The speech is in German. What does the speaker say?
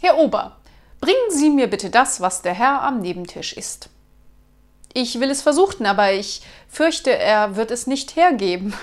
Herr Ober, bringen Sie mir bitte das, was der Herr am Nebentisch isst. Ich will es versuchen, aber ich fürchte, er wird es nicht hergeben.